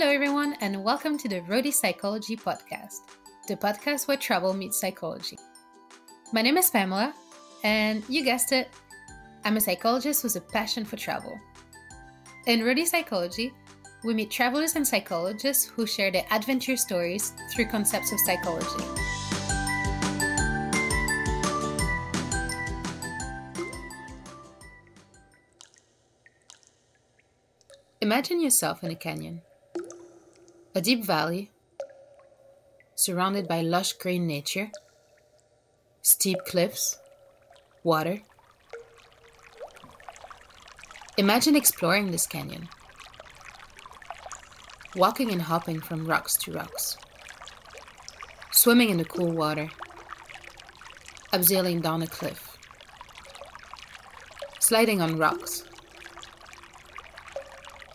Hello, everyone, and welcome to the Roadie Psychology Podcast, the podcast where travel meets psychology. My name is Pamela, and you guessed it, I'm a psychologist with a passion for travel. In Roadie Psychology, we meet travelers and psychologists who share their adventure stories through concepts of psychology. Imagine yourself in a canyon, a deep valley surrounded by lush green nature, steep cliffs, water. Imagine exploring this canyon, walking and hopping from rocks to rocks, swimming in the cool water, abseiling down a cliff, sliding on rocks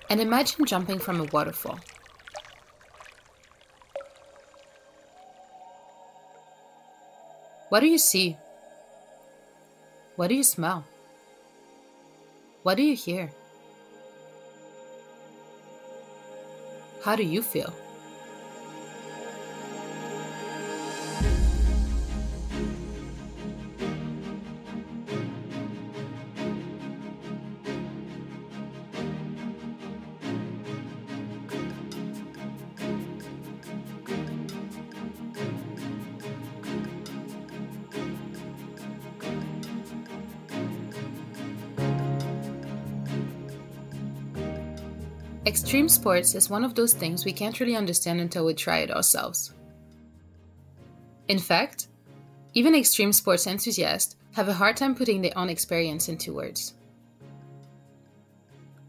and imagine jumping from a waterfall. What do you see? What do you smell? What do you hear? How do you feel? Extreme sports is one of those things we can't really understand until we try it ourselves. In fact, even extreme sports enthusiasts have a hard time putting their own experience into words.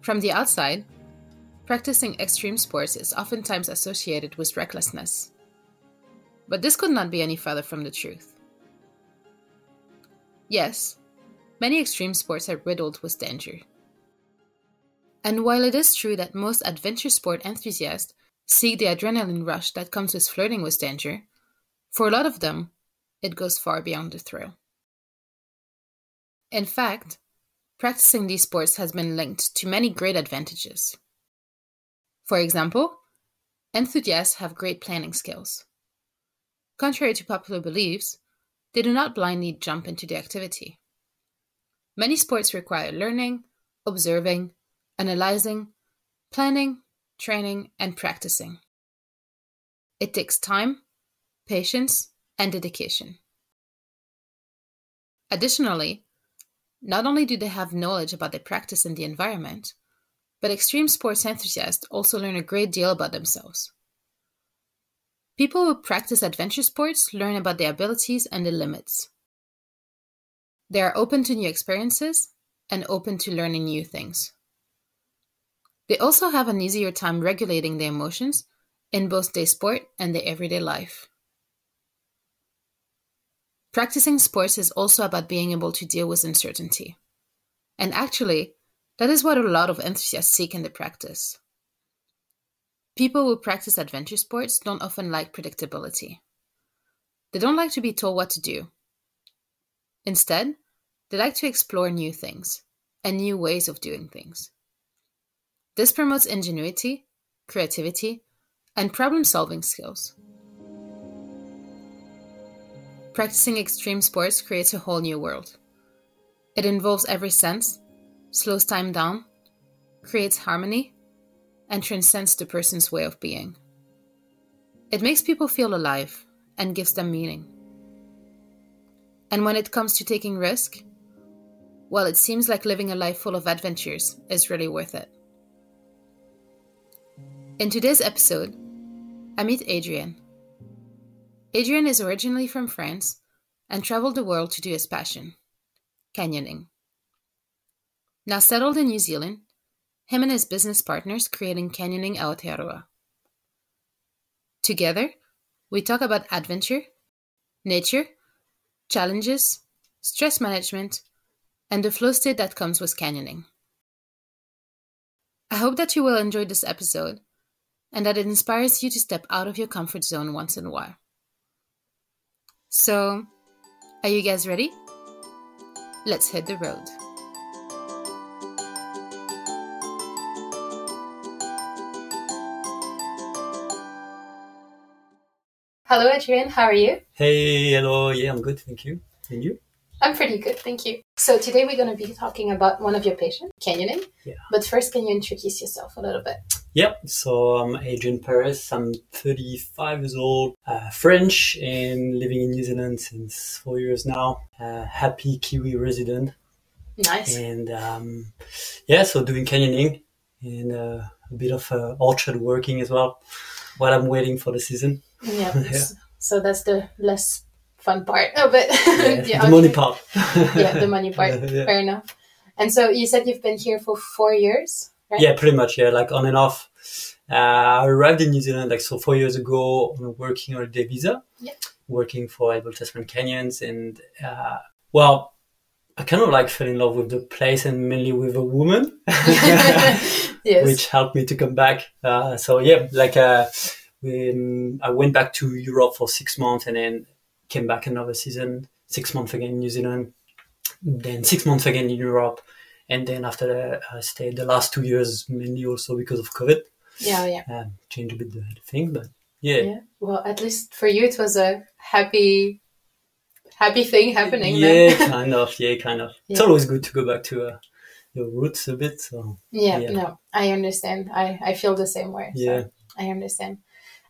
From the outside, practicing extreme sports is oftentimes associated with recklessness. But this could not be any further from the truth. Yes, many extreme sports are riddled with danger. And while it is true that most adventure sport enthusiasts seek the adrenaline rush that comes with flirting with danger, for a lot of them, it goes far beyond the thrill. In fact, practicing these sports has been linked to many great advantages. For example, enthusiasts have great planning skills. Contrary to popular beliefs, they do not blindly jump into the activity. Many sports require learning, observing, analyzing, planning, training, and practicing. It takes time, patience, and dedication. Additionally, not only do they have knowledge about the practice and the environment, but extreme sports enthusiasts also learn a great deal about themselves. People who practice adventure sports learn about their abilities and the limits. They are open to new experiences and open to learning new things. They also have an easier time regulating their emotions in both their sport and their everyday life. Practicing sports is also about being able to deal with uncertainty. And actually, that is what a lot of enthusiasts seek in the practice. People who practice adventure sports don't often like predictability. They don't like to be told what to do. Instead, they like to explore new things and new ways of doing things. This promotes ingenuity, creativity, and problem solving skills. Practicing extreme sports creates a whole new world. It involves every sense, slows time down, creates harmony, and transcends the person's way of being. It makes people feel alive and gives them meaning. And when it comes to taking risk, well, it seems like living a life full of adventures is really worth it. In today's episode, I meet Adrian. Adrian is originally from France and traveled the world to do his passion canyoning. Now settled in New Zealand, him and his business partners creating Canyoning Aotearoa. Together, we talk about adventure, nature, challenges, stress management, and the flow state that comes with canyoning. I hope that you will enjoy this episode and that it inspires you to step out of your comfort zone once in a while. So, are you guys ready? Let's hit the road. Hello, Adrian. How are you? Hey, hello. Yeah, I'm good. Thank you. And you? I'm pretty good, thank you. So today we're going to be talking about one of your patients, canyoning. Yeah. But first, can you introduce yourself a little bit? Yep. So I'm Adrian Perez. I'm 35 years old, uh, French, and living in New Zealand since four years now. Uh, happy Kiwi resident. Nice. And um, yeah, so doing canyoning and uh, a bit of uh, orchard working as well while I'm waiting for the season. Yeah. yeah. So that's the less fun part of it. Yeah, yeah the money part. yeah, the money part. yeah. Fair enough. And so you said you've been here for four years, right? Yeah, pretty much. Yeah, like on and off. Uh, I arrived in New Zealand like so four years ago working on a working holiday visa. Yeah. Working for Abel Tasman Canyons, and uh, well, I kind of like fell in love with the place and mainly with a woman, yes. which helped me to come back. Uh, so yeah, like uh, when I went back to Europe for six months and then came back another season, six months again in New Zealand, then six months again in Europe, and then after that I stayed the last two years mainly also because of COVID. Yeah, yeah. Um, changed a bit the, the thing, but yeah. Yeah. Well, at least for you, it was a happy, happy thing happening. Yeah, kind of. Yeah, kind of. Yeah. It's always good to go back to uh, your roots a bit. So yeah, yeah, no, I understand. I I feel the same way. So yeah, I understand.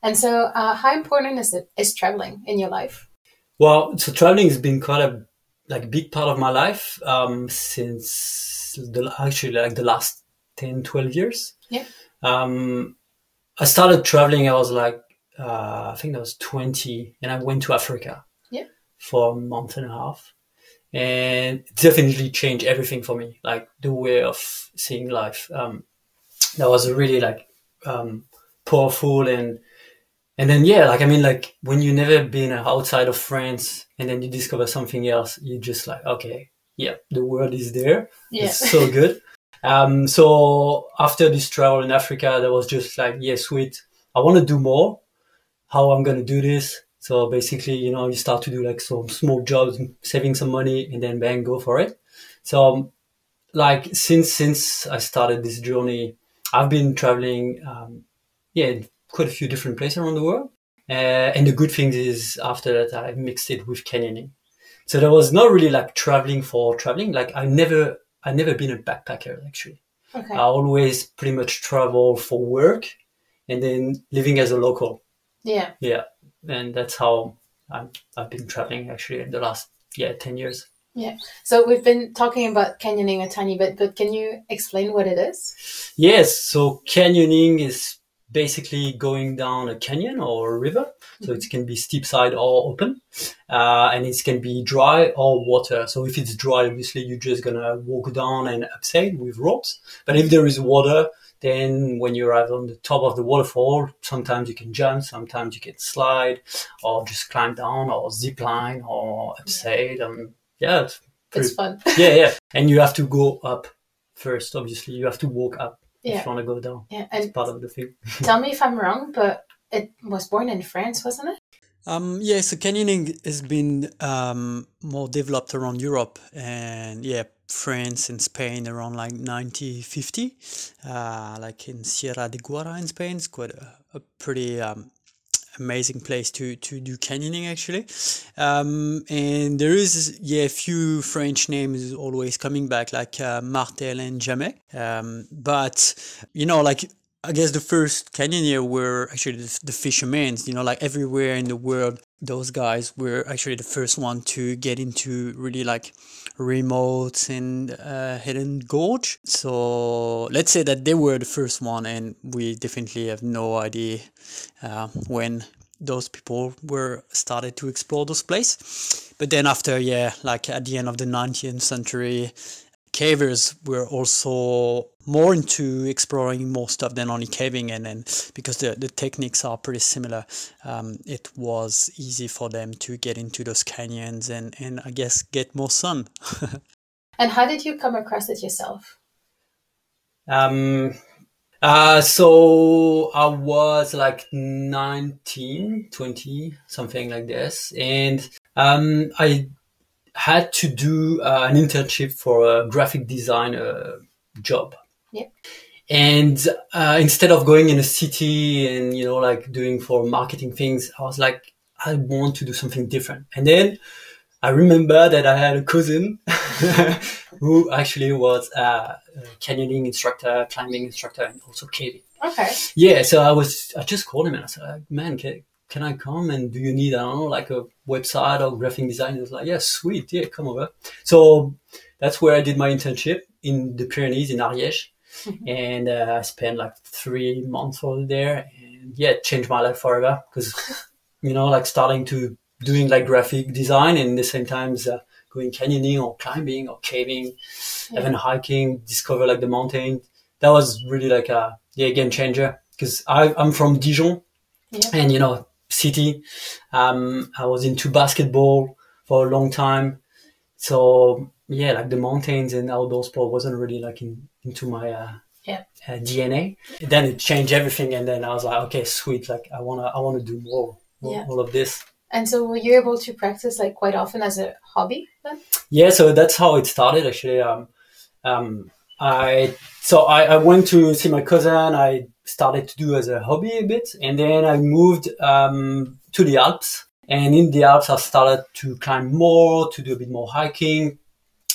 And so, uh, how important is it is traveling in your life? Well, so traveling has been quite a like big part of my life um, since the actually like the last 10, 12 years. Yeah. Um, I started traveling. I was like, uh, I think I was 20 and I went to Africa. Yeah. For a month and a half. And definitely changed everything for me, like the way of seeing life. Um, that was really like um, powerful and and then yeah like i mean like when you never been outside of france and then you discover something else you just like okay yeah the world is there yeah. it's so good um so after this travel in africa that was just like yeah sweet i want to do more how i'm going to do this so basically you know you start to do like some small jobs saving some money and then bang go for it so like since since i started this journey i've been traveling um yeah quite a few different places around the world. Uh, and the good thing is after that, I mixed it with canyoning. So there was not really like traveling for traveling. Like I never, I never been a backpacker actually. Okay. I always pretty much travel for work and then living as a local. Yeah. Yeah. And that's how i I've been traveling actually in the last, yeah, 10 years. Yeah. So we've been talking about canyoning a tiny bit, but can you explain what it is? Yes. So canyoning is basically going down a canyon or a river. So mm-hmm. it can be steep side or open. Uh, and it can be dry or water. So if it's dry, obviously you're just gonna walk down and abseil with ropes. But if there is water, then when you arrive on the top of the waterfall, sometimes you can jump, sometimes you can slide, or just climb down, or zip line, or abseil. And yeah, it's, pretty, it's fun. yeah, yeah. And you have to go up first. Obviously, you have to walk up yeah. if you want to go down. Yeah, and it's part of the thing. tell me if I'm wrong, but it was born in France, wasn't it? Um, yeah, so canyoning has been um, more developed around Europe and yeah, France and Spain around like 1950. Uh, like in Sierra de Guara in Spain, it's quite a, a pretty um, amazing place to to do canyoning actually. Um, and there is yeah a few french names always coming back like uh, martel and jamet. Um, but you know like I guess the first canyoneer were actually the, the fishermen. You know, like everywhere in the world, those guys were actually the first one to get into really like remote and uh, hidden gorge. So let's say that they were the first one, and we definitely have no idea uh, when those people were started to explore those places. But then after, yeah, like at the end of the 19th century, cavers were also more into exploring more stuff than only caving and then because the, the techniques are pretty similar um, it was easy for them to get into those canyons and, and i guess get more sun. And how did you come across it yourself? Um, uh, so i was like 19 20 something like this. And um, i had to do uh, an internship for a graphic design uh, job. Yeah. And uh, instead of going in a city and you know like doing for marketing things, I was like, I want to do something different. And then I remember that I had a cousin who actually was a canyoning instructor, climbing instructor, and also caving. Okay. Yeah, so I was, I just called him and I said, man, can, can I come and do you need, I don't know, like a website or graphic design? Was like, yeah, sweet. Yeah, come over. So that's where I did my internship in the Pyrenees in Ariège. Mm-hmm. And uh, I spent like three months over there. And yeah, it changed my life forever because, you know, like starting to doing like graphic design and the same times uh, going canyoning or climbing or caving, yeah. even hiking, discover like the mountain. That was really like a yeah, game changer because I'm from Dijon yeah. and, you know, city. Um, I was into basketball for a long time. So yeah, like the mountains and outdoor sport wasn't really like in, into my uh, yeah. uh, DNA. then it changed everything, and then I was like, okay, sweet. Like I wanna, I wanna do more, more yeah. all of this. And so, were you able to practice like quite often as a hobby then? Yeah, so that's how it started. Actually, um, um, I so I, I went to see my cousin. I started to do as a hobby a bit, and then I moved um, to the Alps. And in the Alps, I started to climb more, to do a bit more hiking,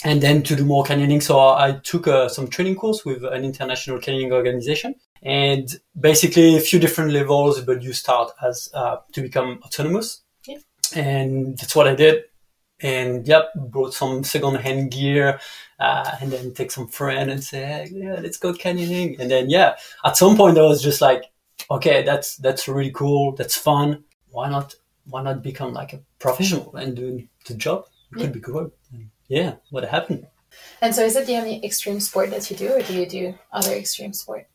and then to do more canyoning. So I took uh, some training course with an international canyoning organization, and basically a few different levels. But you start as uh, to become autonomous, yeah. and that's what I did. And yep, brought some second-hand gear, uh, and then take some friend and say, hey, yeah, let's go canyoning. And then yeah, at some point I was just like, okay, that's that's really cool, that's fun. Why not? Why not become like a professional and do the job? It yeah. could be good. And yeah, what happened. And so, is it the only extreme sport that you do, or do you do other extreme sport?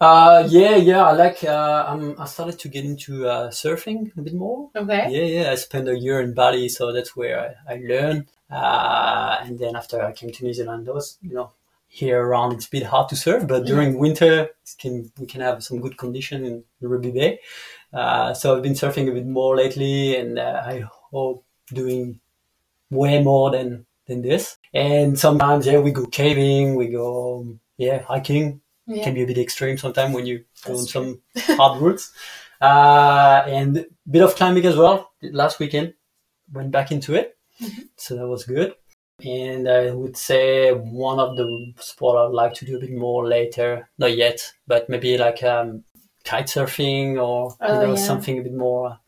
Uh, yeah, yeah. I like. Uh, I'm, I started to get into uh, surfing a bit more. Okay. Yeah, yeah. I spent a year in Bali, so that's where I, I learned. Uh, and then after I came to New Zealand, there was, you know, here around it's a bit hard to surf, but during yeah. winter can, we can have some good condition in Ruby Bay. Uh, so I've been surfing a bit more lately, and uh, I hope doing way more than than this. And sometimes, yeah, we go caving, we go, yeah, hiking. Yeah. Can be a bit extreme sometimes when you go on some hard routes. Uh, and a bit of climbing as well. Last weekend, went back into it. Mm-hmm. So that was good. And I would say one of the sport I'd like to do a bit more later, not yet, but maybe like um, kite surfing or oh, you know, yeah. something a bit more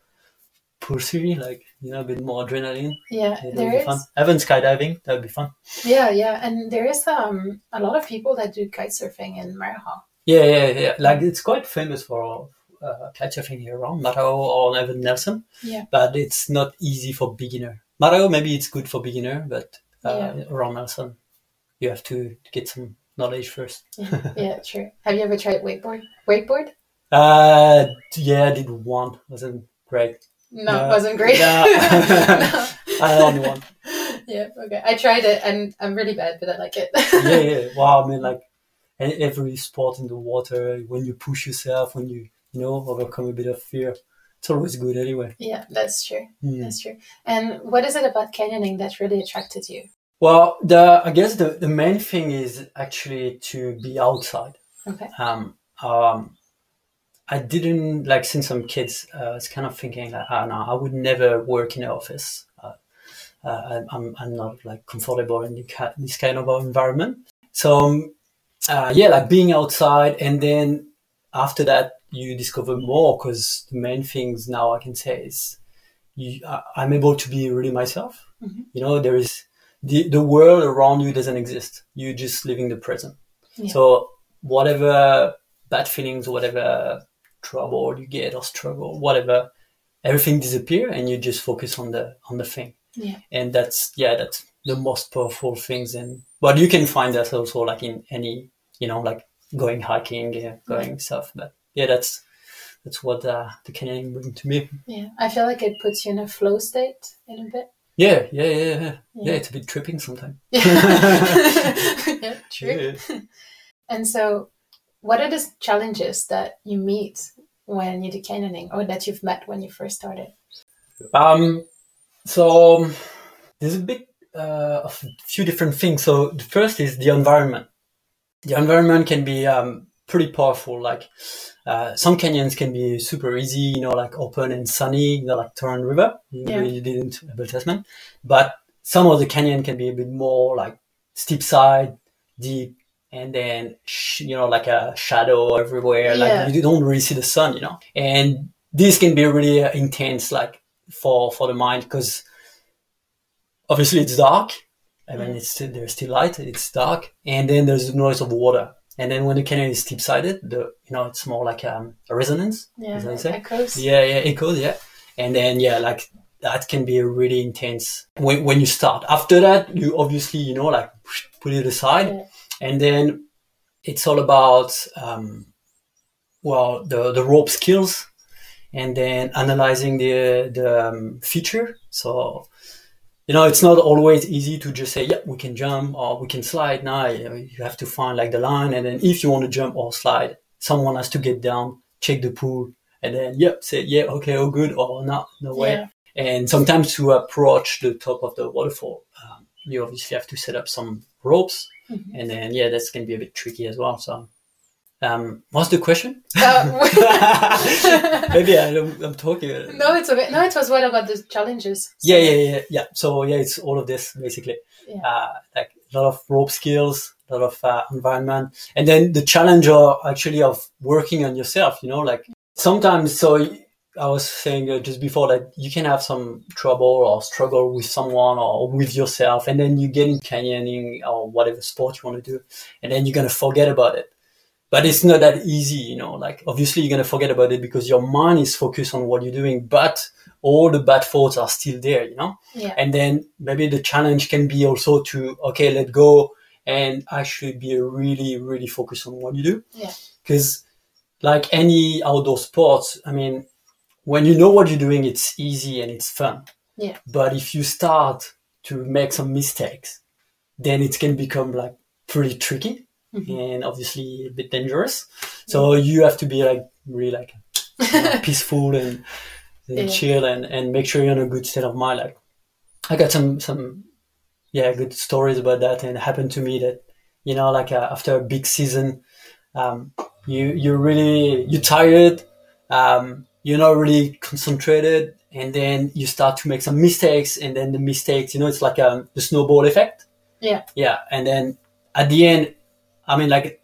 pursuey, like you know, a bit more adrenaline. Yeah, yeah there is. Fun. Even skydiving, that would be fun. Yeah, yeah, and there is um a lot of people that do kite surfing in Marahau. Yeah, yeah, yeah. Like it's quite famous for uh, kite surfing here around Marahau or even Nelson. Yeah. But it's not easy for beginner. Marahau maybe it's good for beginner, but uh, yeah. around Nelson, you have to get some knowledge first. yeah, yeah, true. Have you ever tried wakeboard? Wakeboard? Uh, yeah, I did one. wasn't great. No, it wasn't great. No. no. I only one. Yeah, okay. I tried it and I'm really bad, but I like it. yeah, yeah. Wow, I mean, like and every sport in the water, when you push yourself, when you, you know, overcome a bit of fear, it's always good anyway. Yeah, that's true. Mm. That's true. And what is it about canyoning that really attracted you? Well, the I guess the, the main thing is actually to be outside. Okay. Um, um, I didn't like since I'm kids. Uh, I was kind of thinking like, oh, no, I would never work in an office. Uh, uh, I'm I'm not like comfortable in this kind of environment. So um, uh, yeah, like being outside, and then after that you discover more because the main things now I can say is you, I'm able to be really myself. Mm-hmm. You know, there is the the world around you doesn't exist. You're just living the present. Yeah. So whatever bad feelings, whatever trouble you get or struggle, whatever, everything disappear and you just focus on the on the thing. Yeah. And that's yeah, that's the most powerful things and but you can find that also like in any you know, like going hiking, yeah, going stuff. But yeah, that's that's what uh, the canyoning brings to me. Yeah, I feel like it puts you in a flow state in a bit. Yeah, yeah, yeah, yeah. Yeah, yeah it's a bit tripping sometimes. yeah, true. Yeah. And so, what are the challenges that you meet when you do canyoning, or that you've met when you first started? Um, so there's a bit uh, of a few different things. So the first is the environment. The environment can be um, pretty powerful. Like uh, some canyons can be super easy, you know, like open and sunny, you know, like Torrent River. You Yeah. really didn't have Abel Tasman, but some of the canyon can be a bit more like steep side, deep, and then sh- you know like a shadow everywhere. Yeah. Like you don't really see the sun, you know, and this can be really uh, intense, like for for the mind because obviously it's dark. I mean, it's still, there's still light. It's dark, and then there's the noise of water. And then when the canyon is steep sided, the you know it's more like um, a resonance. Yeah, as I say. echoes. Yeah, yeah, echoes. Yeah, and then yeah, like that can be really intense when when you start. After that, you obviously you know like put it aside, Yeah. And then it's all about um, well the the rope skills, and then analyzing the the um, feature. So you know it's not always easy to just say yeah we can jump or we can slide. Now you, have to find like the line, and then if you want to jump or slide, someone has to get down, check the pool, and then yep say yeah okay oh good or not no way. Yeah. And sometimes to approach the top of the waterfall, um, you obviously have to set up some ropes, Mhm. and then yeah, that's going to be a bit tricky as well. So, um, what's the question? Uh, Maybe I, I'm talking. no, it's okay. No, it was what about the challenges? Yeah, yeah, yeah, yeah. So yeah, it's all of this basically. Yeah. Uh, like a lot of rope skills, a lot of uh, environment, and then the challenge of actually of working on yourself. You know, like sometimes. So I was saying uh, just before that you can have some trouble or struggle with someone or with yourself, and then you get in canyoning or whatever sport you want to do, and then you're gonna forget about it. But it's not that easy, you know. Like obviously you're gonna forget about it because your mind is focused on what you're doing, but all the bad thoughts are still there, you know? Yeah. And then maybe the challenge can be also to, okay, let go and actually be really, really focused on what you do. Yeah. Cause like any outdoor sports, I mean, when you know what you're doing, it's easy and it's fun. Yeah. But if you start to make some mistakes, then it can become like pretty tricky Mhm. and obviously a bit dangerous. So you have to be like really like you know, peaceful and, and Yeah. chill and, and make sure you're in a good state of mind. Like I got some some yeah good stories about that, and it happened to me that you know like uh, after a big season, um, you you're really you're tired, um, you're not really concentrated, and then you start to make some mistakes, and then the mistakes, you know, it's like a the snowball effect. Yeah. Yeah, and then at the end, I mean, like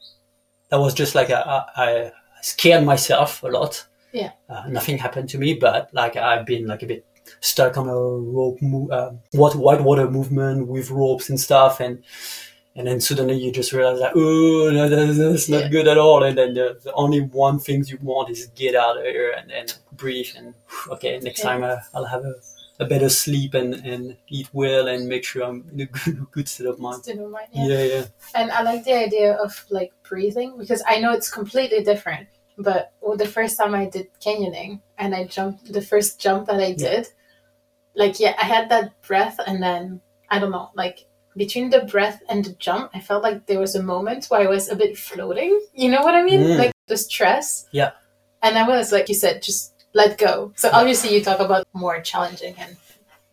that was just like a, I, I scared myself a lot. Yeah. Uh, nothing happened to me, but like I've been like a bit stuck on a rope, mo- uh, what white water movement with ropes and stuff, and and then suddenly you just realize like, oh, no, that- that's not Yeah. good at all. And then the, the only one thing you want is get out of here and then breathe and okay, next Yeah. time I, I'll have a, a better sleep and, and eat well and make sure I'm in a good, good state of mind. Still in mind, yeah. Yeah, yeah. And I like the idea of like breathing because I know it's completely different. But well, the first time I did canyoning and I jumped, the first jump that I Yeah. did, like, yeah, I had that breath and then, I don't know, like between the breath and the jump, I felt like there was a moment where I was a bit floating. You know what I mean? Mm. Like the stress. Yeah. And I was, like you said, just let go. So obviously you talk about more challenging and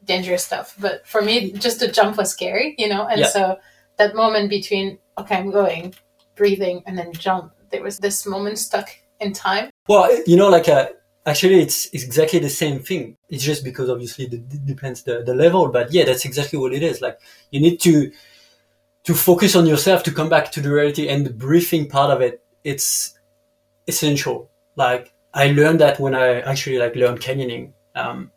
dangerous stuff. But for me, just the jump was scary, you know? And Yeah. so that moment between, okay, I'm going, breathing, and then jump, there was this moment stuck in time. Well, you know, like uh, actually, it's, it's exactly the same thing. It's just because obviously it depends the, the level, but yeah, that's exactly what it is. Like you need to to focus on yourself to come back to the reality, and the breathing part of it, it's essential. Like I learned that when I actually like learned canyoning, um,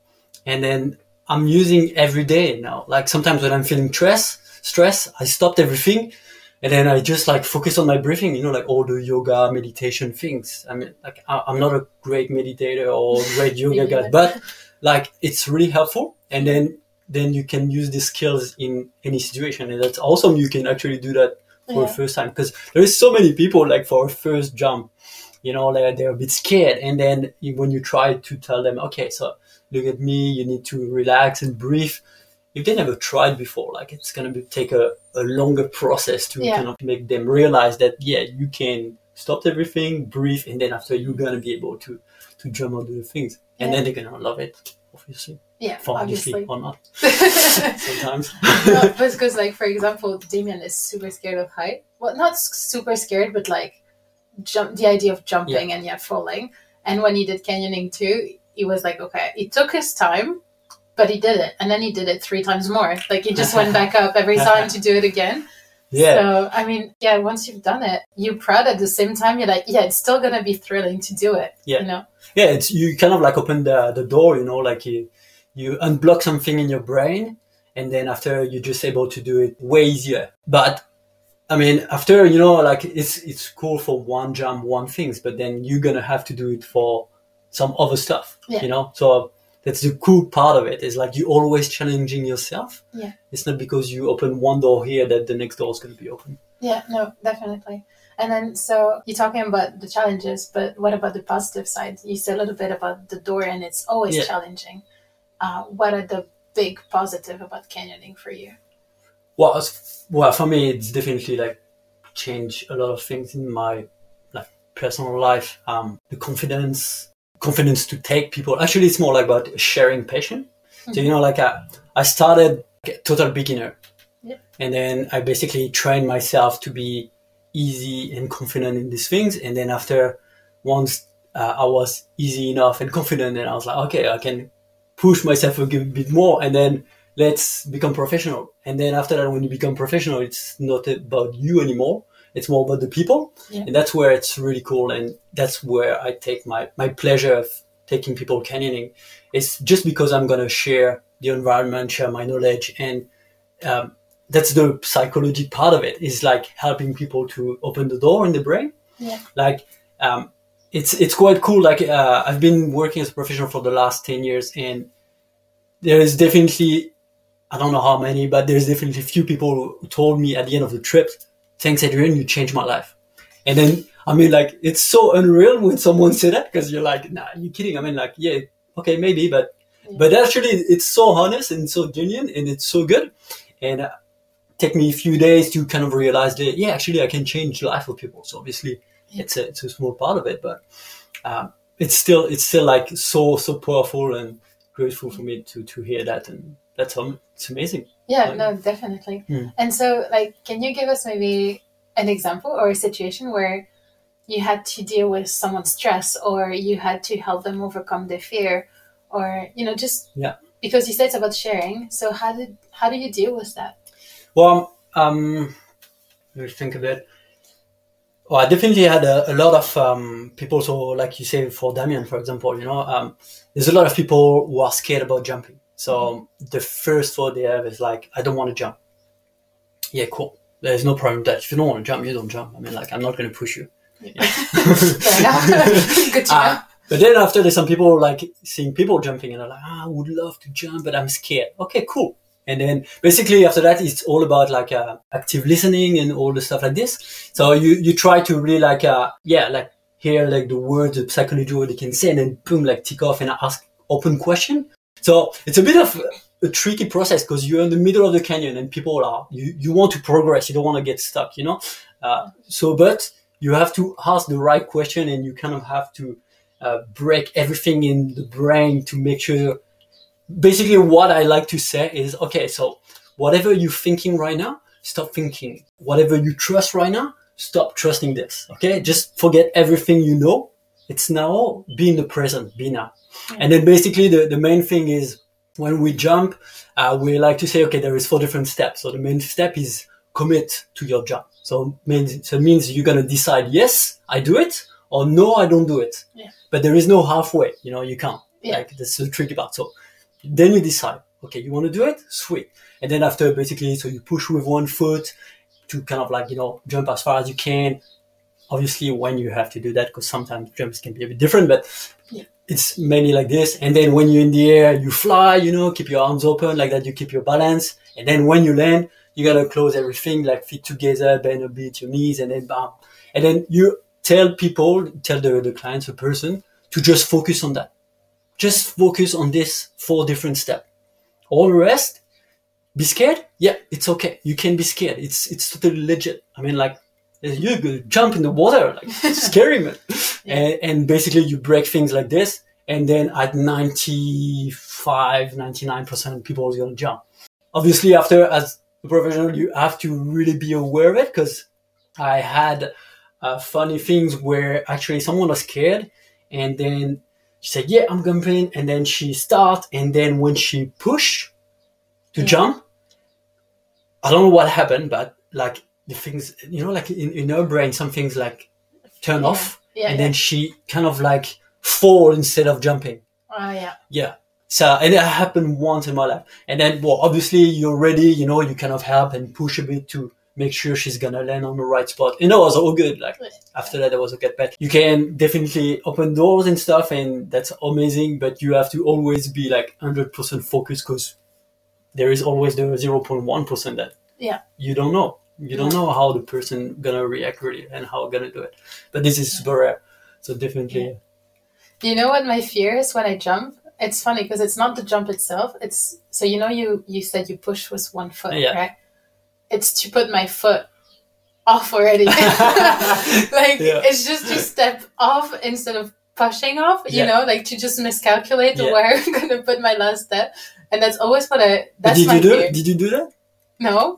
and then I'm using every day now. Like sometimes when I'm feeling stress, stress, I stopped everything and then I just like focus on my breathing, you know, like all the yoga, meditation things. I mean, like I- I'm not a great meditator or great yoga guy, but like it's really helpful. And then then you can use these skills in any situation, and that's awesome. You can actually do that for Yeah. the first time because there is so many people like for a first jump, you know, like they're a bit scared, and then when you try to tell them, okay, so look at me, you need to relax and breathe if they never tried before, like it's gonna be, take a, a longer process to Yeah. kind of make them realize that yeah, you can stop everything, breathe, and then after you're gonna be able to to jump do the things, and then they're gonna love it, obviously, Yeah, for obviously obviously. or not sometimes. no, because like for example, Damien is super scared of height. Well, not super scared, but like jump the idea of jumping and yeah falling and when he did canyoning too he was like okay it took his time but he did it and then he did it three times more like he just went back up every time to do it again Yeah. so i mean yeah once you've done it you're proud at the same time you're like yeah it's still gonna be thrilling to do it Yeah. you know yeah, it's you kind of like open the the door, you know, like you you unblock something in your brain, and then after you're just able to do it way easier. But I mean, after you know, like it's it's cool for one jump, one things, but then you're gonna have to do it for some other stuff, Yeah. you know. So that's the cool part of it. Is like you're always challenging yourself. Yeah. It's not because you open one door here that the next door is gonna be open. Yeah, no, definitely. And then, so you're talking about the challenges, but what about the positive side? You said a little bit about the door, and it's always Yeah. challenging. Uh, what are the big positive about canyoning for you? Well, well, for me, it's definitely like changed a lot of things in my like personal life. Um, the confidence, confidence to take people. Actually, it's more like about sharing passion. So you know, like I, I started like total beginner, Yep. and then I basically trained myself to be easy and confident in these things. And then after once uh, I was easy enough and confident, and I was like, okay, I can push myself a bit more, and then let's become professional. And then after that, when you become professional, it's not about you anymore. It's more about the people. Yeah. And that's where it's really cool. And that's where I take my, my pleasure of taking people canyoning. It's just because I'm going to share the environment, share my knowledge. And, um, that's the psychology part of it is like helping people to open the door in the brain. Yeah. Like, um, it's, it's quite cool. Like, uh, I've been working as a professional for the last 10 years and there is definitely I don't know how many, but there's definitely a few people who told me at the end of the trip, "Thanks, Adrian, you changed my life." And then I mean, like it's so unreal when someone say that because you're like, "Nah, you're kidding?" I mean, like, yeah, okay, maybe, but but actually, it's so honest and so genuine, and it's so good. And uh, take me a few days to kind of realize that yeah, actually, I can change the life of people. So obviously, it's a it's a small part of it, but um, it's still it's still like so so powerful and grateful for me to to hear that and that's um, it's amazing Yeah, no, definitely. Hmm. And so, like, can you give us maybe an example or a situation where you had to deal with someone's stress or you had to help them overcome their fear or, you know, just Yeah. because you said it's about sharing. So, how did how do you deal with that? well um let me think a bit well, I definitely had a, a lot of um, people. So, like you say, for Damien, for example, you know, um, there's a lot of people who are scared about jumping. So the first thought they have is like, I don't want to jump. Yeah, cool. There's no problem with that. If you don't want to jump, you don't jump. I mean, like, I'm not going to push you. Fair enough. Good to know. Uh, but then after there's some people like seeing people jumping and they're like, ah, I would love to jump, but I'm scared. Okay, cool. And then basically after that, it's all about like uh, active listening and all the stuff like this. So you, you try to really like, uh, yeah, like hear like the words, the psychology what they can say and then boom, like tick off and ask open question. So it's a bit of a tricky process because you're in the middle of the canyon and people are, you, you want to progress. You don't want to get stuck, you know? Uh, so, but you have to ask the right question and you kind of have to uh, break everything in the brain to make sure basically what i like to say is okay so whatever you're thinking right now stop thinking whatever you trust right now stop trusting this okay just forget everything you know it's now be in the present be now and then basically the, the main thing is when we jump uh, we like to say okay there is four different steps. So the main step is commit to your jump. So means so it means you're gonna decide yes i do it or no i don't do it. Yeah. but there is no halfway you know you can't. Yeah. like that's the tricky part. So then you decide okay you want to do it? Sweet. And then after basically so you push with one foot to kind of like you know jump as far as you can. Obviously when you have to do that because sometimes jumps can be a bit different but Yeah. It's mainly like this. And then when you're in the air you fly you know keep your arms open like that you keep your balance. And then when you land you gotta close everything like feet together bend a bit your knees and then bam. And then you tell people tell the, the clients the person to just focus on that. Just focus on this four different steps. All the rest be scared? Yeah it's okay. You can be scared. It's it's totally legit. I mean like you could jump in the water like scary man. And, and basically you break things like this and then at 95 99% of people are going to jump. Obviously after as a professional you have to really be aware of it because i had uh, funny things where actually someone was scared, and then she said, "Yeah, I'm jumping," and then she start, and then when she pushed to Yeah. jump, I don't know what happened, but like the things, you know, like in, in her brain, some things like turn Yeah. off, Yeah. and yeah. then she kind of like fall instead of jumping. Oh, yeah. Yeah. So, and it happened once in my life. And then, well, obviously you're ready, you know, you kind of help and push a bit to make sure she's gonna land on the right spot. And that was all good. Like, after that, there was a get back. You can definitely open doors and stuff, and that's amazing, but you have to always be like 100% focused because there is always the 0.1% that Yeah. you don't know. You don't know how the person gonna react really and how gonna do it. But this is super rare. So definitely, You know what my fear is when I jump? It's funny because it's not the jump itself. It's so you know you you said you push with one foot, Yeah. right? It's to put my foot off already. like Yeah. it's just to step off instead of pushing off. You Yeah. know, like to just miscalculate Yeah. where I'm gonna put my last step, and that's always what I. But That's did my you do fear. it? Did you do that? No.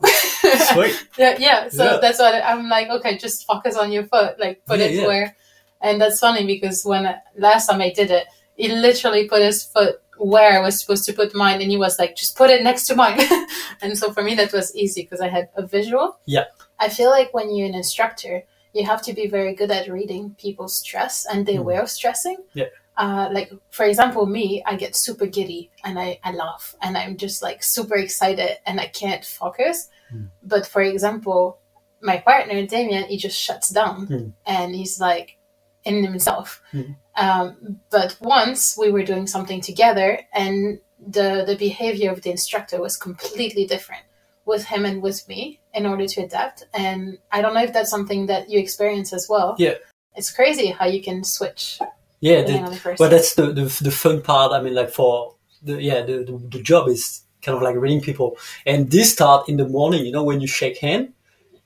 Sweet. yeah, yeah. So Yeah. that's what I'm like. Okay, just focus on your foot. Like put Yeah, it yeah. where. And that's funny because when I- last time I did it, he literally put his foot where I was supposed to put mine, and he was like, "Just put it next to mine." and so for me, that was easy because I had a visual. Yeah. I feel like when you're an instructor, you have to be very good at reading people's stress and their Mm. way of stressing. Yeah. Uh, like for example, me, I get super giddy and I, I laugh and I'm just like super excited and I can't focus. Mm. But for example, my partner Damien, he just shuts down Mm. and he's like in himself. Mm. Um, but once we were doing something together and the the behavior of the instructor was completely different with him and with me in order to adapt. And I don't know if that's something that you experience as well. Yeah. It's crazy how you can switch Yeah, the, the but that's the, the the fun part. I mean, like for the yeah, the, the the job is kind of like reading people. And this start in the morning, you know, when you shake hand,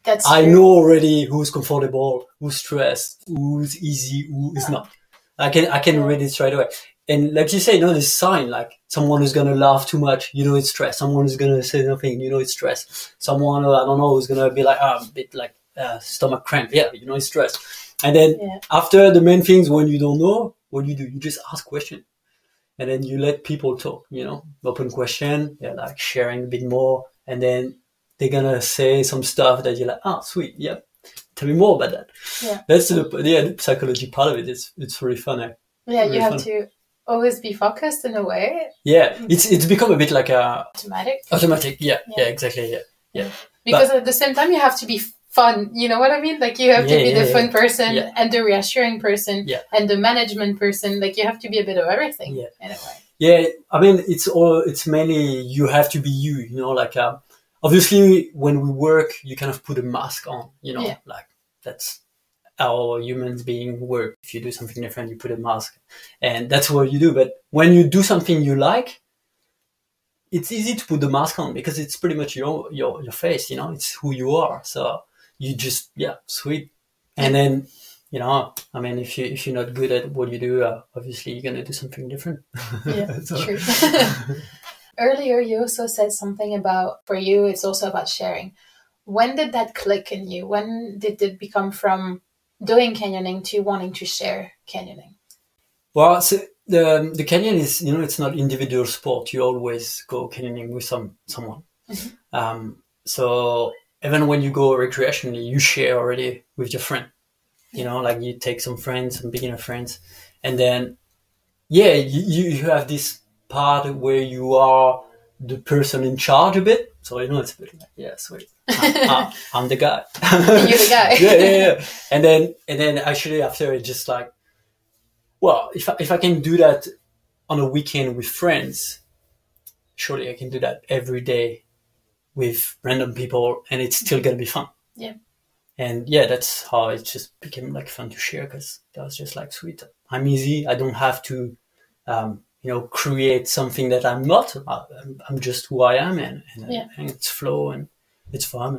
that's I true. know already who's comfortable, who's stressed, who's easy, who is not. I can I can read it straight away. And like you say, you know, this sign like someone who's gonna laugh too much, you know, it's stress. Someone who's gonna say nothing, you know, it's stress. Someone I don't know who's gonna be like ah, a bit like uh, stomach cramp, yeah, you know, it's stress. And then Yeah. after the main things, when you don't know, what do you do? You just ask question, and then you let people talk. You know, open question, yeah, like sharing a bit more, and then they're gonna say some stuff that you're like, ah, sweet, yeah. Tell me more about that. Yeah. That's the yeah the psychology part of it. It's it's really fun. Eh? Yeah, Very you have fun. to always be focused in a way, Yeah, it's it's become a bit like a automatic. automatic. Yeah, Yeah. yeah, exactly. Yeah, Because at the same time, you have to be fun. You know what I mean? Like you have Yeah, to be yeah, the fun person and the reassuring person and the management person. Like you have to be a bit of everything Yeah. in a way. yeah. I mean, it's all it's mainly you have to be you. You know, like uh, obviously when we work, you kind of put a mask on. You know, like that's how humans being work. If you do something different, you put a mask, and that's what you do. But when you do something you like, it's easy to put the mask on because it's pretty much your your your face. You know, it's who you are. So you just yeah, sweet. And then you know, I mean, if you if you're not good at what you do, uh, obviously you're gonna do something different. Yeah, So- true. Earlier, you also said something about for you, it's also about sharing. When did that click in you? When did it become from doing canyoning to wanting to share canyoning? Well, so the the canyon is you know it's not individual sport. You always go canyoning with some someone. Mhm. Um, so even when you go recreationally, you share already with your friend. You know, like you take some friends, some beginner friends, and then yeah, you, you have this part where you are the person in charge a bit. So you know it's a bit like yeah, sweet. I'm, I'm- ah, ah, I'm the guy. You're the guy. yeah, yeah, yeah. And then and then actually after it just like well, if I, if I can do that on a weekend with friends, surely I can do that every day with random people, and it's still gonna be fun. Yeah. And yeah, that's how it just became like fun to share because that was just like sweet. I'm easy. I don't have to, um, you know, create something that I'm not. I'm, I'm just who I am, and, and, Yeah. and it's flow and it's fun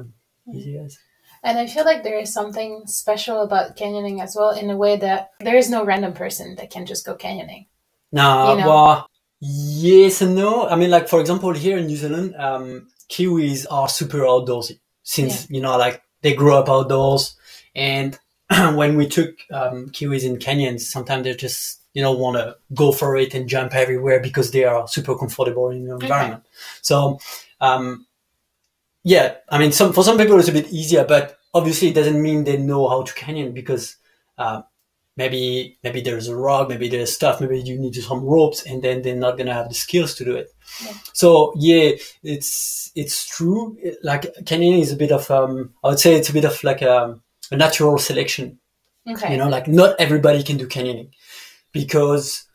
and easy as. And I feel like there is something special about canyoning as well, in a way that there is no random person that can just go canyoning. No, You know? well, yes and no. I mean, like for example, here in New Zealand, um, Kiwis are super outdoorsy since you know, like they grow up outdoors, and when we took um, kiwis in canyons, sometimes they just you know want to go for it and jump everywhere because they are super comfortable in the environment. Okay. So um, yeah, I mean, some for some people it's a bit easier, but obviously it doesn't mean they know how to canyon because uh, maybe maybe there's a rock, maybe there's stuff, maybe you need some ropes, and then they're not gonna have the skills to do it. Yeah. So yeah, it's it's true. Like canyoning is a bit of um, I would say it's a bit of like a, a natural selection. Okay. You know, like not everybody can do canyoning because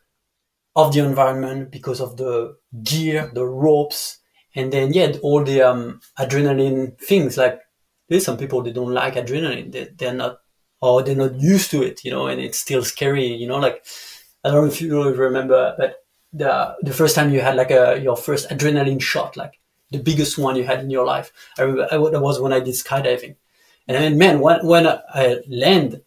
of the environment, because of the gear, the ropes, and then yeah, all the um, adrenaline things. Like there's some people that don't like adrenaline; they, they're not or they're not used to it, you know, and it's still scary, you know, like I don't know if you remember, but the the first time you had like a your first adrenaline shot, like the biggest one you had in your life. I remember that was when I did skydiving, and then man, when when I land,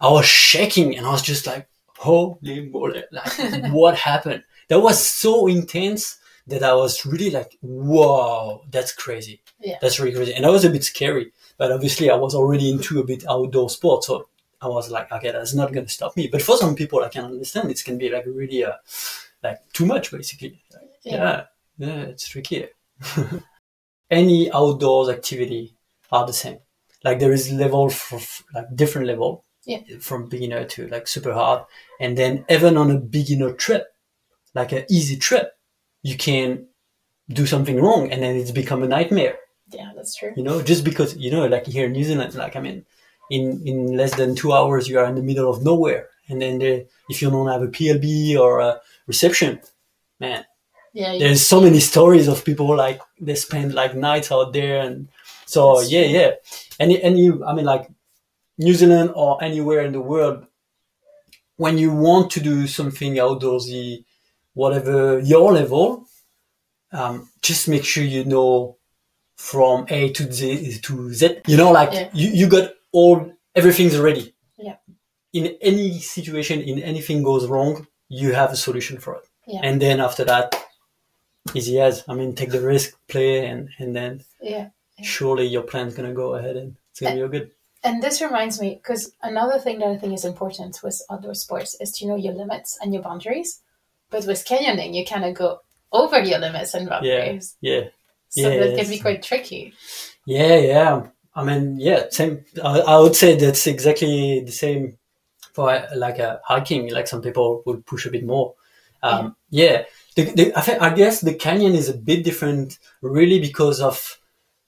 I was shaking and I was just like, holy moly, like what happened? That was so intense that I was really like, whoa, that's crazy. Yeah. That's really crazy. And that was a bit scary. But obviously, I was already into a bit outdoor sports, so I was like, okay, that's not going to stop me. But for some people, I can understand it can be like really, uh, like too much, basically. Like, yeah. yeah, yeah, it's tricky. Any outdoors activity are the same. Like there is level for like different level. Yeah. From beginner to like super hard, and then even on a beginner trip, like an easy trip, you can do something wrong, and then it's become a nightmare yeah, that's true. You know, just because you know, like here in New Zealand, like I mean, in in less than two hours, you are in the middle of nowhere, and then the, if you don't have a PLB or a reception, man, yeah, there's so many stories of people like they spend like nights out there, and so that's yeah, true. yeah. Any any, I mean, like New Zealand or anywhere in the world, when you want to do something outdoorsy, whatever your level, um, just make sure you know from A to Z to Z. You know, like yeah. you, you got all everything's ready. Yeah. In any situation, in anything goes wrong, you have a solution for it. Yeah. And then after that, easy as I mean, take the risk, play, and and then yeah, yeah. surely your plan's gonna go ahead and it's gonna and, be all good. And this reminds me, because another thing that I think is important with outdoor sports is to know your limits and your boundaries. But with canyoning, you kind of go over your limits and boundaries. Yeah, yeah so yeah, that can be quite tricky. Yeah, yeah. I mean, yeah, same. I, I would say that's exactly the same for like a hiking. Like some people would push a bit more. Um, yeah. yeah. The, the, I, think, I guess the canyon is a bit different, really, because of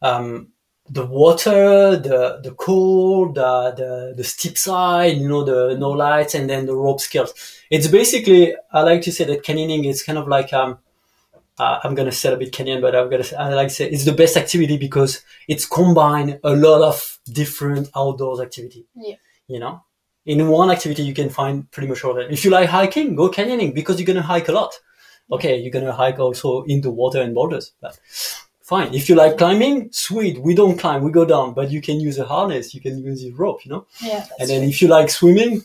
um, the water, the the cold, the, the the steep side, you know, the no lights, and then the rope skills. It's basically I like to say that canyoning is kind of like um, uh, I'm gonna say a bit Canyon, but I'm gonna say, I like to say it's the best activity because it's combined a lot of different outdoors activity. Yeah. You know, in one activity you can find pretty much all of it. If you like hiking, go canyoning because you're gonna hike a lot. Okay, you're gonna hike also into water and boulders, but fine. If you like climbing, sweet. We don't climb, we go down, but you can use a harness, you can use a rope, you know. Yeah. And then true. if you like swimming,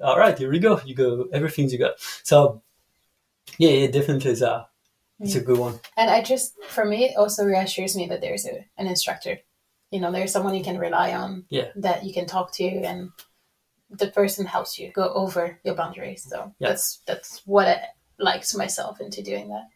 all right, here we go. You go everything you got. So yeah, it definitely is a it's a mm. good one. And I just, for me, it also reassures me that there's a, an instructor. You know, there's someone you can rely on. Yeah. That you can talk to, and the person helps you go over your boundaries. So yeah. that's that's what I likes myself into doing that.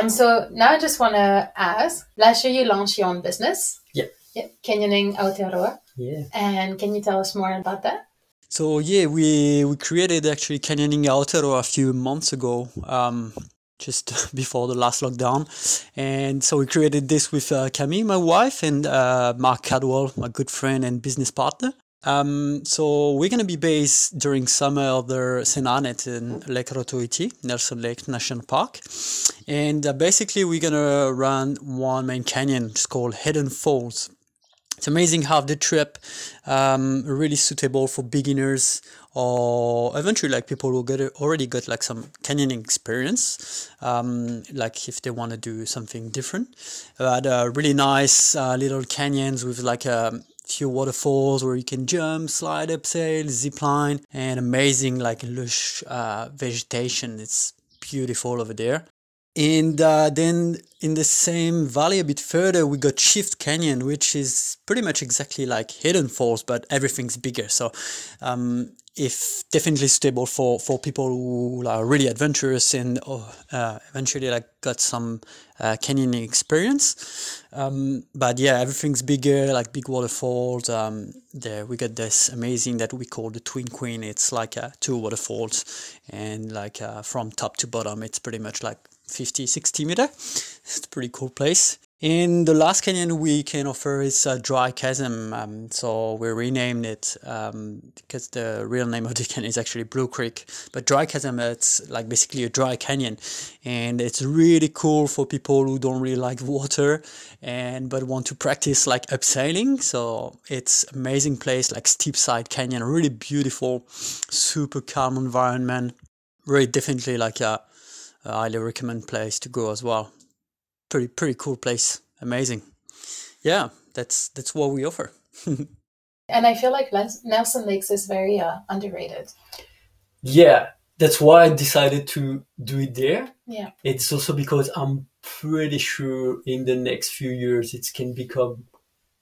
And so now I just want to ask, last year you launched your own business. Yeah. Yeah. Canyoning Aotearoa. Yeah. And can you tell us more about that? So yeah, we we created actually Canyoning Aotearoa a few months ago. Um, just before the last lockdown. And so we created this with uh, Camille, my wife, and uh, Mark Cadwell, my good friend and business partner. Um, so we're going to be based during summer of the St. Arnaud in Lake Rotoiti, Nelson Lake National Park. And uh, basically we're going to run one main canyon, it's called Hidden Falls. It's amazing how the trip um, really suitable for beginners or eventually like people who get already got like some canyoning experience um, like if they want to do something different but uh, really nice uh, little canyons with like a few waterfalls where you can jump slide abseil zip line and amazing like lush uh, vegetation it's beautiful over there And uh, then in the same valley a bit further, we got Shift Canyon, which is pretty much exactly like Hidden Falls, but everything's bigger. So um, if definitely suitable for for people who are really adventurous and oh, uh, eventually like got some uh, canyoning experience. Um, but yeah everything's bigger like big waterfalls. Um, there we got this amazing that we call the twin queen. It's like uh, two waterfalls and like uh, from top to bottom it's pretty much like 50 60 meter. It's a pretty cool place in the last canyon we can offer is a dry chasm. Um, so we renamed it um, because the real name of the canyon is actually Blue Creek. But dry chasm, it's like basically a dry canyon, and it's really cool for people who don't really like water and but want to practice like abseiling. So it's amazing place, like steep side canyon, really beautiful, super calm environment. Really definitely like a, a highly recommend place to go as well pretty pretty cool place. Amazing. Yeah, that's that's what we offer. and I feel like Nelson Lakes is very uh, underrated. Yeah, that's why I decided to do it there. Yeah. It's also because I'm pretty sure in the next few years it can become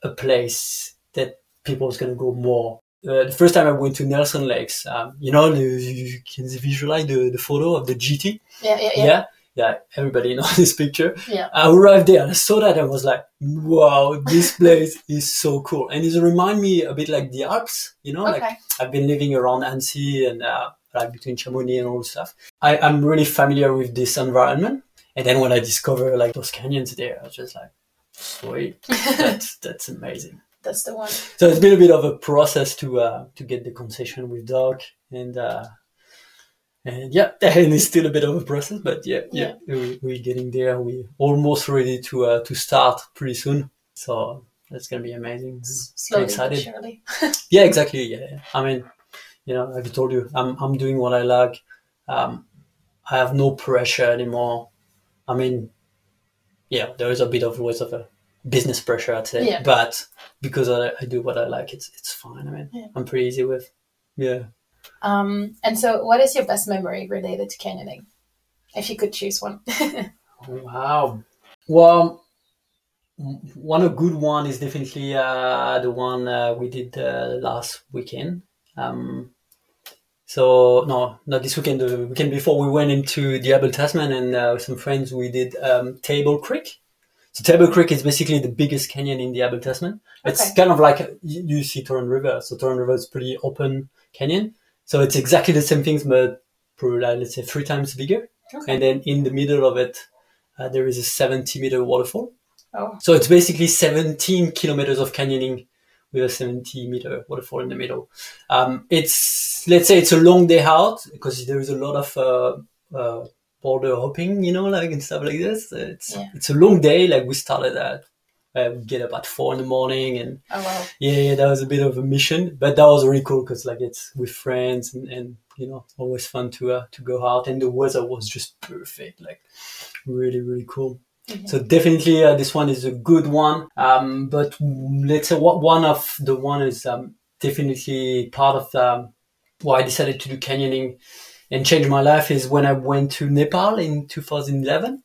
a place that people is going to go more. Uh, the first time I went to Nelson Lakes, um, you know, you can visualize the, the photo of the GT. Yeah, yeah, yeah. yeah? Yeah, everybody knows this picture. Yeah. I arrived there and I saw that and was like, wow, this place is so cool. And it remind me a bit like the Alps, you know, okay. like I've been living around Annecy and uh, like between Chamonix and all stuff. I, I'm really familiar with this environment. And then when I discover like those canyons there, I was just like, sweet, that's, that's amazing. That's the one. So it's been a bit of a process to, uh, to get the concession with DOC and, uh, and yeah, and it's still a bit of a process, but yeah, yeah, yeah. We, are getting there. We're almost ready to uh, to start pretty soon. So that's gonna be amazing. Slowly, excited. Surely. yeah, exactly. Yeah, I mean, you know, like I told you, I'm I'm doing what I like. Um, I have no pressure anymore. I mean, yeah, there is a bit of always of a business pressure, I'd say, yeah. but because I, I do what I like, it's it's fine. I mean, yeah. I'm pretty easy with. Yeah. Um, and so, what is your best memory related to canyoning, if you could choose one? wow. Well, one a good one is definitely uh, the one uh, we did uh, last weekend. Um, so no, not this weekend. The weekend before, we went into the Abel Tasman and uh, with some friends we did um, Table Creek. So Table Creek is basically the biggest canyon in the Abel Tasman. It's okay. kind of like you see Torrent River. So Torrent River is pretty open canyon. So it's exactly the same things, but probably let's say three times bigger. Okay. And then in the middle of it, uh, there is a 70 meter waterfall. Oh. So it's basically 17 kilometers of canyoning with a 70 meter waterfall in the middle. Um, it's, let's say it's a long day out because there is a lot of, uh, uh, boulder hopping, you know, like and stuff like this. It's, yeah. it's a long day. Like we started at uh, get up at four in the morning and oh, wow. yeah, yeah, that was a bit of a mission, but that was really cool because like it's with friends and, and you know always fun to uh, to go out and the weather was just perfect, like really really cool. Mm-hmm. So definitely uh, this one is a good one. Um, but let's say what one of the one is um, definitely part of um, why I decided to do canyoning and change my life is when I went to Nepal in 2011.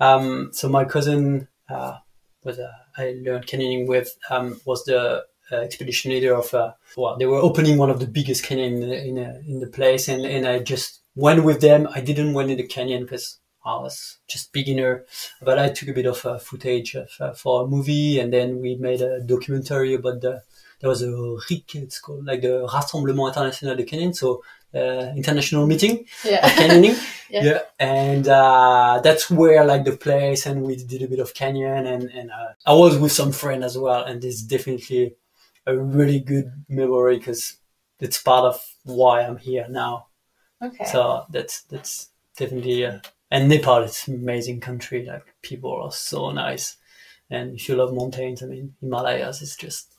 Um, so my cousin uh, was uh, I learned canyoning with um, was the uh, expedition leader of uh, well they were opening one of the biggest canyon in the, in, uh, in the place and, and I just went with them. I didn't went in the canyon because I was just beginner but I took a bit of uh, footage of, uh, for a movie and then we made a documentary about the there was a RIC it's called like the Rassemblement International de Canyon. So uh, international meeting yeah. of canyoning. yeah. yeah. And uh, that's where like the place and we did a bit of canyon and, and uh, I was with some friend as well. And it's definitely a really good memory because it's part of why I'm here now. Okay. So that's, that's definitely, uh, and Nepal, it's an amazing country. Like people are so nice. And if you love mountains, I mean, Himalayas is just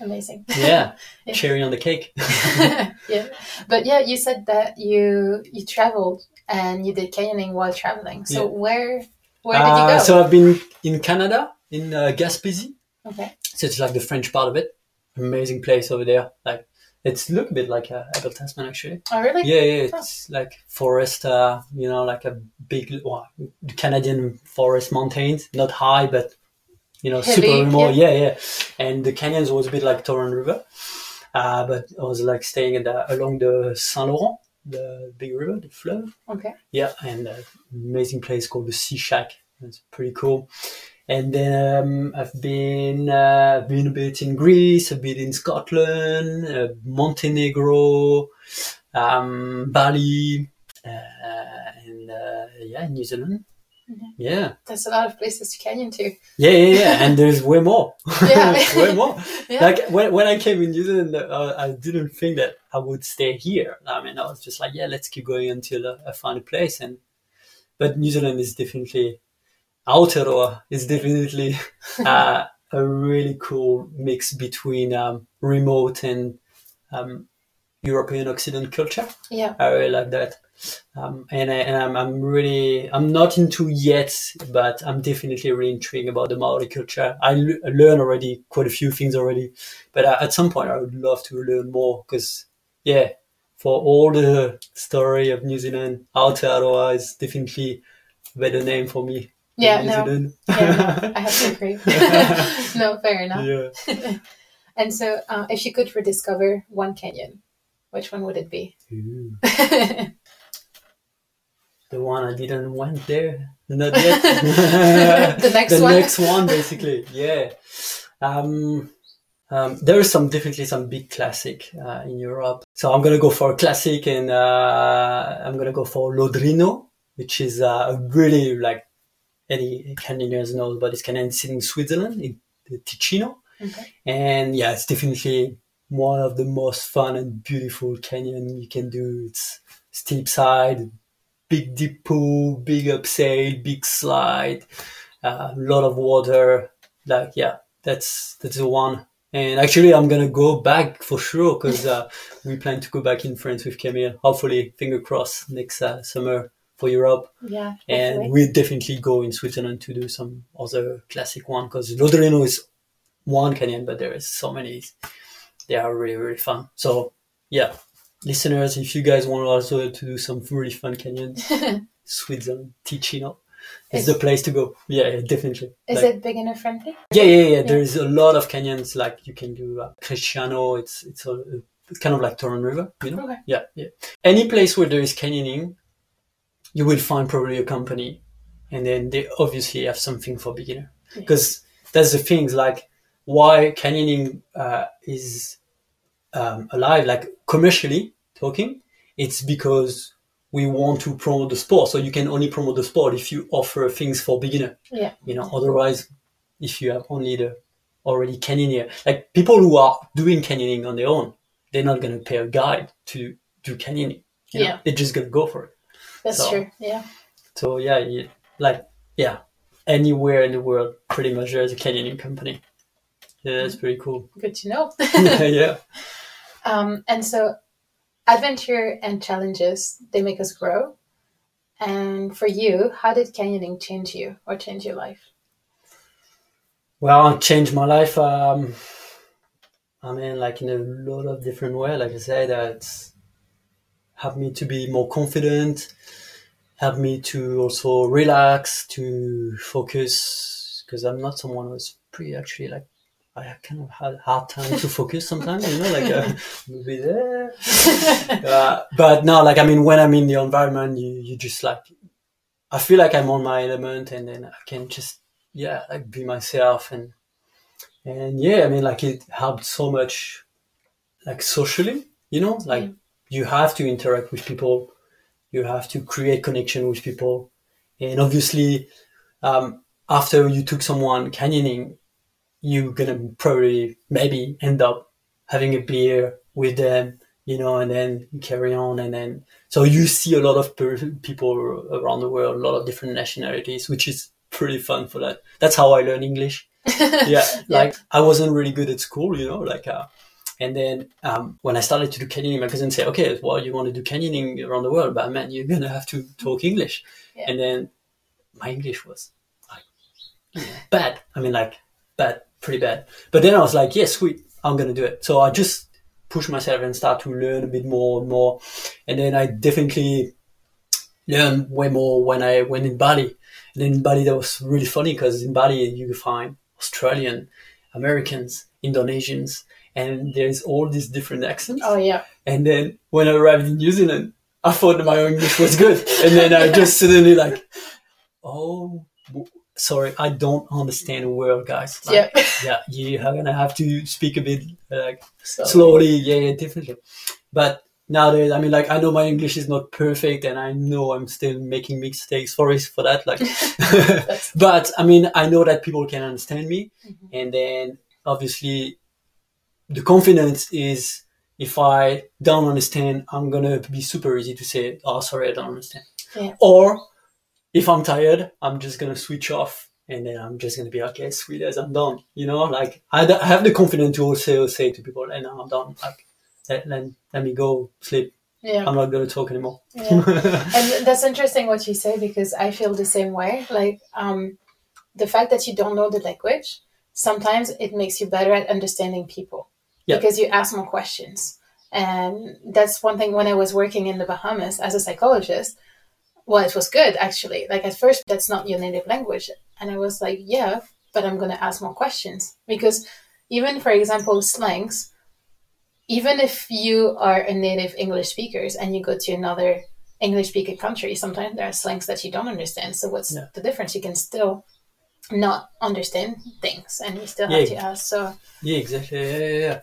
amazing. Yeah, yeah. cherry on the cake. yeah, but yeah, you said that you you traveled and you did canyoning while traveling. So yeah. where where did you uh, go? so I've been in Canada in uh, Gaspésie. Okay. So it's like the French part of it. Amazing place over there. Like It's look a bit like a Abel Tasman actually. Oh, really? Yeah, yeah, it's like forest, uh, you know, like a big well, Canadian forest mountains, not high, but you know, Heavy, super remote. Yeah. yeah, And the canyons was a bit like Torrent River, uh, but I was like staying at the, along the Saint Laurent, the big river, the fleuve. Okay. Yeah, and an amazing place called the Sea Shack. It's pretty cool. And then um, I've been uh, been a bit in Greece, a bit in Scotland, uh, Montenegro, um, Bali, uh, and uh, yeah, New Zealand. Mhm. Yeah, That's a lot of places to canyon to. yeah, yeah, yeah. and there's way more. Yeah. way more. Yeah. Like when, when I came in New Zealand, uh, I didn't think that I would stay here. I mean, I was just like, yeah, let's keep going until uh, I find a place. And but New Zealand is definitely Aotearoa is definitely uh, a really cool mix between um, remote and um, European Occident culture. yeah. I really like that. Um, and I, and I'm, I'm really I'm not into yet, but I'm definitely really intrigued about the Maori culture. I l- learn already quite a few things already, but uh, at some point I would love to learn more because yeah, for all the story of New Zealand, Aotearoa is definitely a better name for me. Yeah, no. Yeah, no, I have to agree. no, fair enough. yeah. And so, uh, if you could rediscover one canyon, which one would it be? The one I didn't went there. Not yet. The next the one? next one, basically. Yeah. Um, um, there is some definitely some big classic uh, in Europe. So I'm gonna go for a classic, and uh, I'm gonna go for Lodrino, which is uh, a really like any Canadians know, but it's Canadian city in Switzerland, in Ticino. Okay. And yeah, it's definitely one of the most fun and beautiful canyon you can do. It's steep side, big deep pool, big abseil, big slide, a lot of water. Like yeah, that's that's the one. And actually, I'm gonna go back for sure because uh, we plan to go back in France with Camille. Hopefully, finger crossed next uh, summer for Europe. Yeah. And we'll definitely go in Switzerland to do some other classic one because Lodrino is one canyon, but there is so many. They are really, really fun. So, yeah, listeners, if you guys want also to do some really fun canyons, Switzerland, Ticino is Is- the place to go. Yeah, yeah, definitely. Is Like- it beginner friendly? yeah, yeah, yeah. There is a lot of canyons. Like you can do uh, Cresciano. It's it's a, it's kind of like Torrent River, you know. Okay. Yeah, yeah. Any place where there is canyoning, you will find probably a company, and then they obviously have something for beginner. Yeah. Because that's the things like why canyoning uh, is um, alive, like commercially talking. It's because we want to promote the sport. So you can only promote the sport if you offer things for beginner. Yeah. You know, otherwise, if you have only the already canyoneer, like people who are doing canyoning on their own, they're not going to pay a guide to do canyoning. you know? Yeah. They're just going to go for it. That's So- true. Yeah. So yeah, like yeah, anywhere in the world, pretty much there's a canyoning company. Yeah, that's pretty cool. Good to know. yeah. um, and so, adventure and challenges they make us grow. And for you, how did canyoning change you or change your life? Well, it changed my life. Um, I mean, like in a lot of different way. Like I said, it's helped me to be more confident. Helped me to also relax, to focus, because I'm not someone who's pretty actually like. I kind of had a hard time to focus sometimes, you know, like uh, maybe there. uh, but no, like I mean, when I'm in the environment, you you just like, I feel like I'm on my element, and then I can just yeah, like be myself, and and yeah, I mean, like it helped so much, like socially, you know, like Mm. you have to interact with people, you have to create connection with people, and obviously, um, after you took someone canyoning, you're gonna probably maybe end up having a beer with them, you know, and then you carry on, and then so you see a lot of per- people around the world, a lot of different nationalities, which is pretty fun for that. That's how I learn English. yeah, like I wasn't really good at school, you know, like, uh, and then um, when I started to do canyoning, my cousin said, "Okay, well, you want to do canyoning around the world, but man, you're gonna have to talk English." Yeah. And then my English was like bad. I mean, like bad, pretty bad. But then I was like, "Yeah, sweet, I'm gonna do it." So I just push myself and start to learn a bit more and more. And then I definitely learn way more when I went in Bali. And in Bali, that was really funny because in Bali, you find Australian, Americans, Indonesians, and there's all these different accents. Oh, yeah. And then when I arrived in New Zealand, I thought my English was good. And then I just suddenly like, oh, sorry, I don't understand a word, guys. Like, yeah. yeah, you're gonna have to speak a bit like slowly. Yeah, yeah, definitely. But nowadays, I mean, like, I know my English is not perfect and I know I'm still making mistakes. Sorry for that. Like, but I mean, I know that people can understand me. Mm-hmm. And then obviously the confidence is if I don't understand, I'm going to be super easy to say, oh, sorry, I don't understand. Yeah. Or if I'm tired, I'm just going to switch off and then I'm just going to be okay, sweet as I'm done. You know, like I have the confidence to also say to people, and I'm done. Like, let, let, let me go sleep. Yeah. I'm not going to talk anymore. Yeah. and that's interesting what you say because I feel the same way. Like, um, the fact that you don't know the language, sometimes it makes you better at understanding people yeah. because you ask more questions. And that's one thing when I was working in the Bahamas as a psychologist. Well, it was good actually. Like at first, that's not your native language. And I was like, yeah, but I'm going to ask more questions because even, for example, slangs, even if you are a native English speakers and you go to another English speaking country, sometimes there are slangs that you don't understand. So what's yeah. the difference? You can still not understand things and you still have to ask. So yeah, exactly. Yeah, yeah, yeah.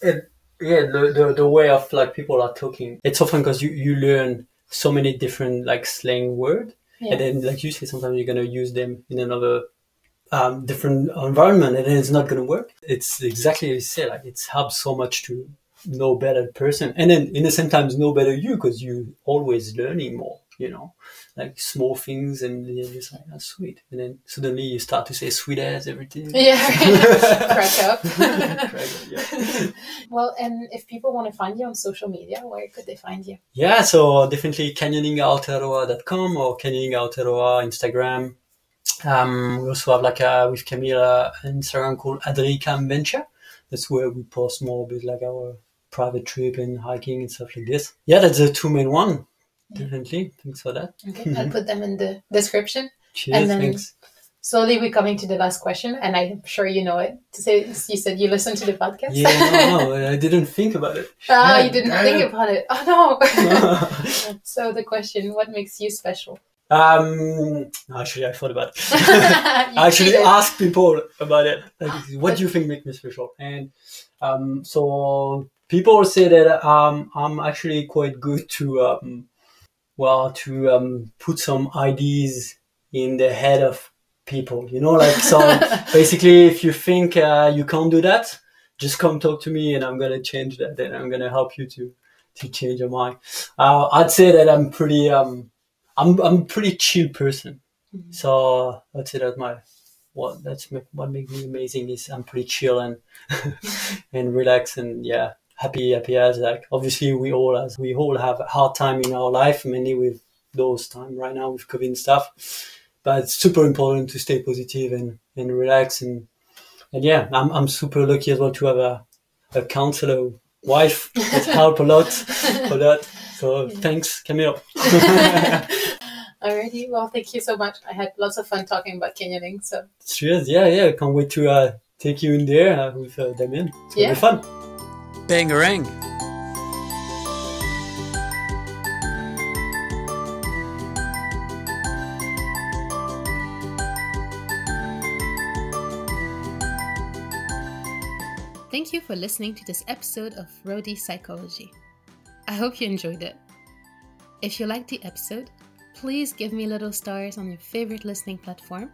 And yeah, the, the the way of like people are talking, it's often because you you learn so many different like slang word, yeah. and then like you say, sometimes you're gonna use them in another um, different environment, and then it's not gonna work. It's exactly as you say. Like it's helps so much to know better person, and then in the same time know better you because you always learning more. You know like small things and you're just like that's sweet and then suddenly you start to say sweet as everything yeah crack up, crack up yeah. well and if people want to find you on social media where could they find you yeah so definitely canyoningaotearoa.com or canyoningaotearoa instagram um, we also have like a, with Camila an Instagram called Adricam Venture. That's where we post more about like our private trip and hiking and stuff like this. Yeah, that's the two main one. Definitely. Thanks for that. Okay. I'll put them in the description. Cheers. And then thanks. slowly we're coming to the last question, and I'm sure you know it. So you said you listened to the podcast. Yeah, no, I didn't think about it. Ah, you didn't think about it. Oh no. so the question: What makes you special? Um, actually, I thought about it. I actually asked people about it. Like, what do you think makes me special? And um, so people say that um, I'm actually quite good to um, well to um, put some ideas in the head of people you know like so basically if you think uh, you can't do that just come talk to me and i'm gonna change that and i'm gonna help you to to change your mind. Uh, i'd say that i'm pretty um i'm i'm pretty chill person. Mm-hmm. so i'd say that my what that's what makes me amazing is i'm pretty chill and and relax and yeah happy happy as like obviously we all as we all have a hard time in our life mainly with those time right now with covid and stuff but it's super important to stay positive and and relax and and yeah i'm, I'm super lucky as well to have a, a counselor wife that help a lot for that so thanks camille Alrighty, well, thank you so much. I had lots of fun talking about canyoning. So cheers, yeah, yeah. Can't wait to uh, take you in there uh, with uh, Damien. It's yeah, be fun. Bangarang. Thank you for listening to this episode of Roadie Psychology. I hope you enjoyed it. If you liked the episode, please give me little stars on your favorite listening platform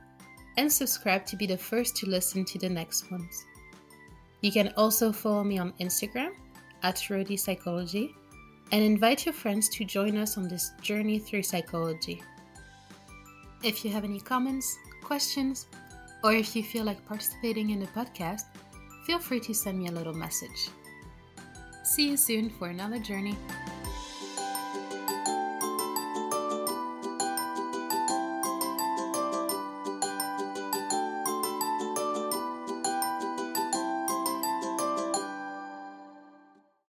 and subscribe to be the first to listen to the next ones. You can also follow me on Instagram at Roadie Psychology and invite your friends to join us on this journey through psychology. If you have any comments, questions, or if you feel like participating in the podcast, feel free to send me a little message. See you soon for another journey.